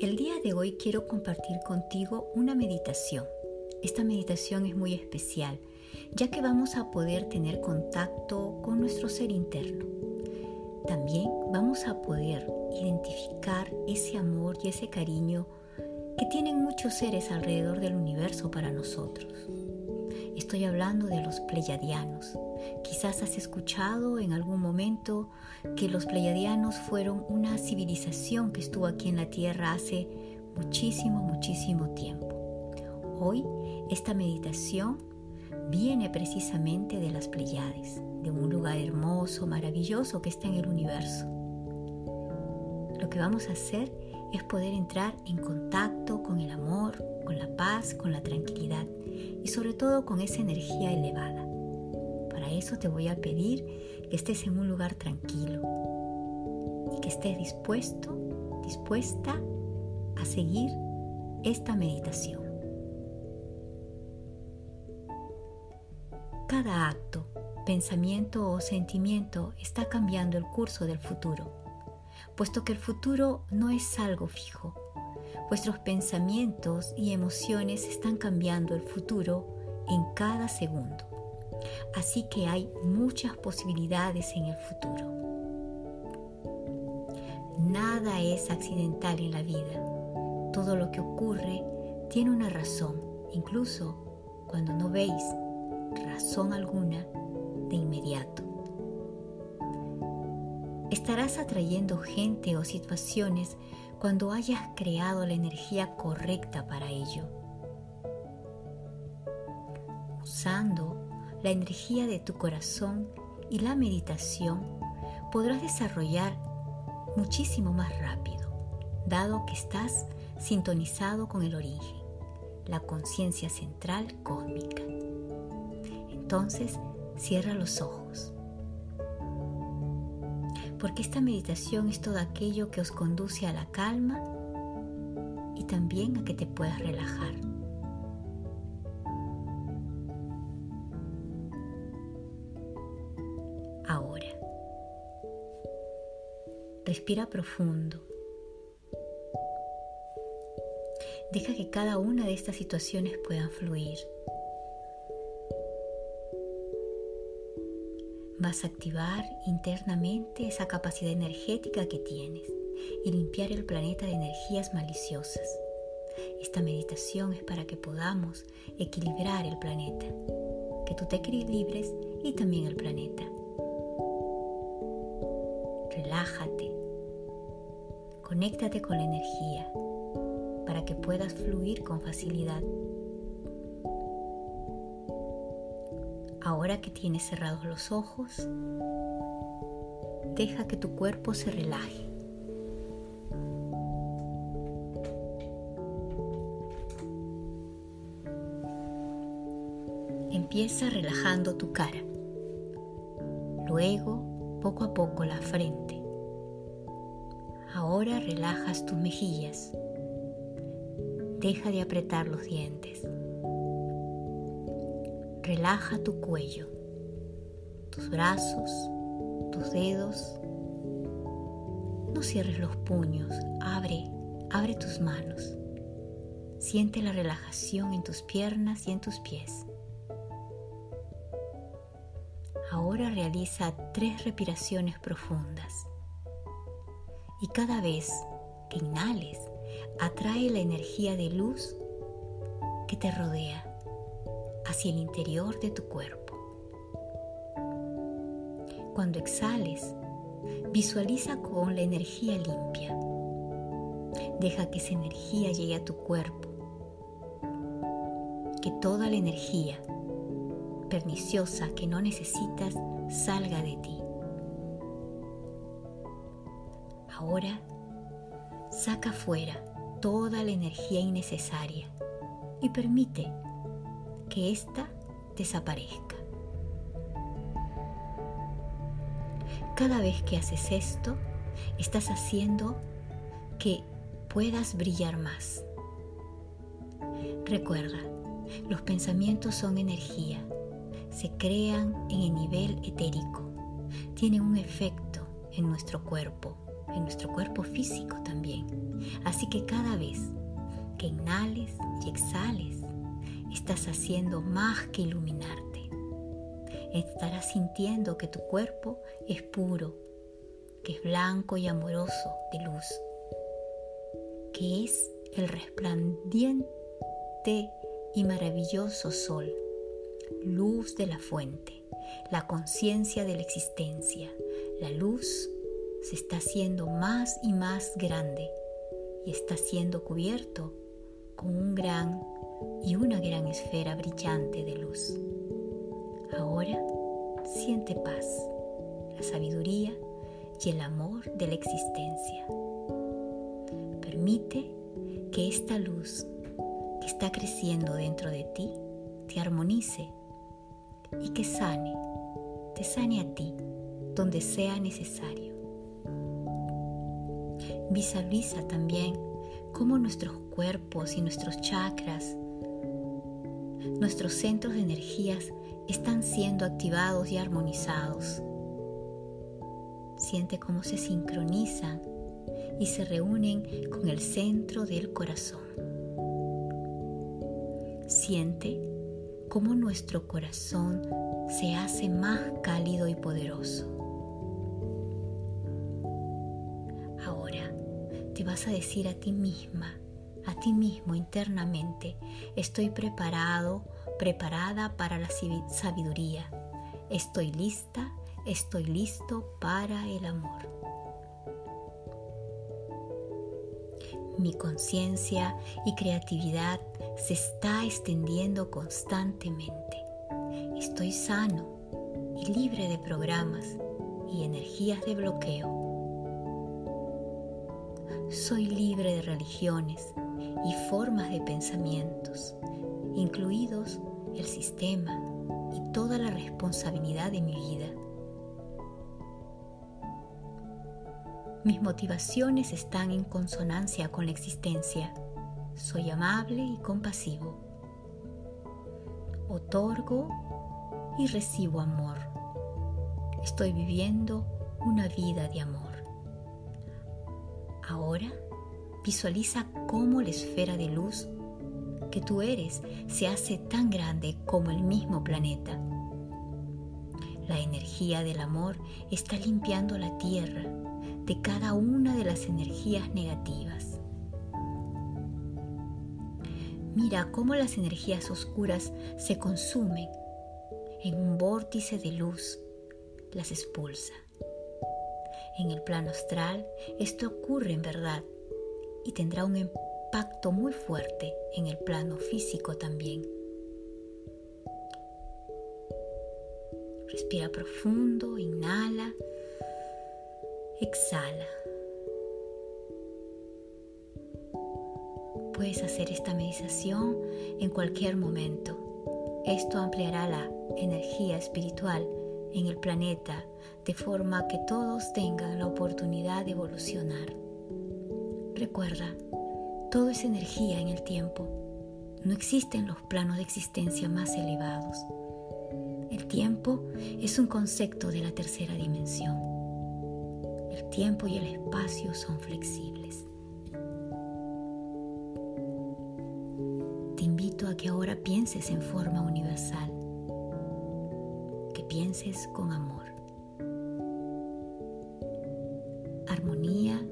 El día de hoy quiero compartir contigo una meditación. Esta meditación es muy especial, ya que vamos a poder tener contacto con nuestro ser interno. También vamos a poder identificar ese amor y ese cariño que tienen muchos seres alrededor del universo para nosotros. Estoy hablando de los pleyadianos. Quizás has escuchado en algún momento que los pleyadianos fueron una civilización que estuvo aquí en la Tierra hace muchísimo, muchísimo tiempo. Hoy esta meditación viene precisamente de las Pleiades, de un lugar hermoso, maravilloso que está en el universo. Lo que vamos a hacer es poder entrar en contacto con el amor, con la paz, con la tranquilidad y sobre todo con esa energía elevada. Para eso te voy a pedir que estés en un lugar tranquilo y que estés dispuesto, dispuesta a seguir esta meditación. Cada acto, pensamiento o sentimiento está cambiando el curso del futuro, puesto que el futuro no es algo fijo, Vuestros pensamientos y emociones están cambiando el futuro en cada segundo. Así que hay muchas posibilidades en el futuro. Nada es accidental en la vida. Todo lo que ocurre tiene una razón, incluso cuando no veis razón alguna de inmediato. Estarás atrayendo gente o situaciones cuando hayas creado la energía correcta para ello. Usando la energía de tu corazón y la meditación, podrás desarrollar muchísimo más rápido, dado que estás sintonizado con el origen, la conciencia central cósmica. Entonces, cierra los ojos porque esta meditación es todo aquello que os conduce a la calma y también a que te puedas relajar. Ahora, respira profundo. Deja que cada una de estas situaciones puedan fluir. Vas a activar internamente esa capacidad energética que tienes y limpiar el planeta de energías maliciosas. Esta meditación es para que podamos equilibrar el planeta, que tú te equilibres y también el planeta. Relájate, conéctate con la energía para que puedas fluir con facilidad Ahora que tienes cerrados los ojos, deja que tu cuerpo se relaje. Empieza relajando tu cara, luego poco a poco la frente. Ahora relajas tus mejillas. Deja de apretar los dientes. Relaja tu cuello, tus brazos, tus dedos. No cierres los puños, abre, abre tus manos. Siente la relajación en tus piernas y en tus pies. Ahora realiza tres respiraciones profundas. Y cada vez que inhales, atrae la energía de luz que te rodea hacia el interior de tu cuerpo. Cuando exhales, visualiza con la energía limpia. Deja que esa energía llegue a tu cuerpo. Que toda la energía perniciosa que no necesitas salga de ti. Ahora saca fuera toda la energía innecesaria y permite que ésta desaparezca. Cada vez que haces esto, estás haciendo que puedas brillar más. Recuerda, los pensamientos son energía, se crean en el nivel etérico, tienen un efecto en nuestro cuerpo en nuestro cuerpo físico también. Así que cada vez que inhales y exhales, estás haciendo más que iluminarte. Estarás sintiendo que tu cuerpo es puro, que es blanco y amoroso de luz, que es el resplandiente y maravilloso sol, luz de la fuente, la conciencia de la existencia. La luz se está haciendo más y más grande y está siendo cubierto con un gran y una gran esfera brillante de luz. Ahora siente paz, la sabiduría y el amor de la existencia. Permite que esta luz que está creciendo dentro de ti te armonice y que sane, te sane a ti donde sea necesario. Visualiza también cómo nuestros cuerpos y nuestros chakras, nuestros centros de energías están siendo activados y armonizados. Siente cómo se sincronizan y se reúnen con el centro del corazón. Siente cómo nuestro corazón se hace más cálido y poderoso. Ahora te vas a decir a ti misma, a ti mismo internamente, estoy preparado, preparada para la sabiduría. Estoy lista, estoy listo para el amor. Mi conciencia y creatividad se está extendiendo constantemente. Estoy sano y libre de programas y energías de bloqueo. Soy libre de religiones y formas de pensamientos, incluidos el sistema y toda la responsabilidad de mi vida. Mis motivaciones están en consonancia con la existencia. Soy amable y compasivo. Otorgo y recibo amor. Estoy viviendo una vida de amor. Ahora visualiza cómo la esfera de luz que tú eres se hace tan grande como el mismo planeta. La energía del amor está limpiando la tierra de cada una de las energías negativas. Mira cómo las energías oscuras se consumen en un vórtice de luz, las expulsa. En el plano astral esto ocurre en verdad y tendrá un impacto muy fuerte en el plano físico también. Respira profundo, inhala Exhala. Puedes hacer esta meditación en cualquier momento. Esto ampliará la energía espiritual en el planeta de forma que todos tengan la oportunidad de evolucionar. Recuerda, todo es energía en el tiempo. No existen los planos de existencia más elevados. El tiempo es un concepto de la tercera dimensión. El tiempo y el espacio son flexibles. Te invito a que ahora pienses en forma universal, que pienses con amor. Armonía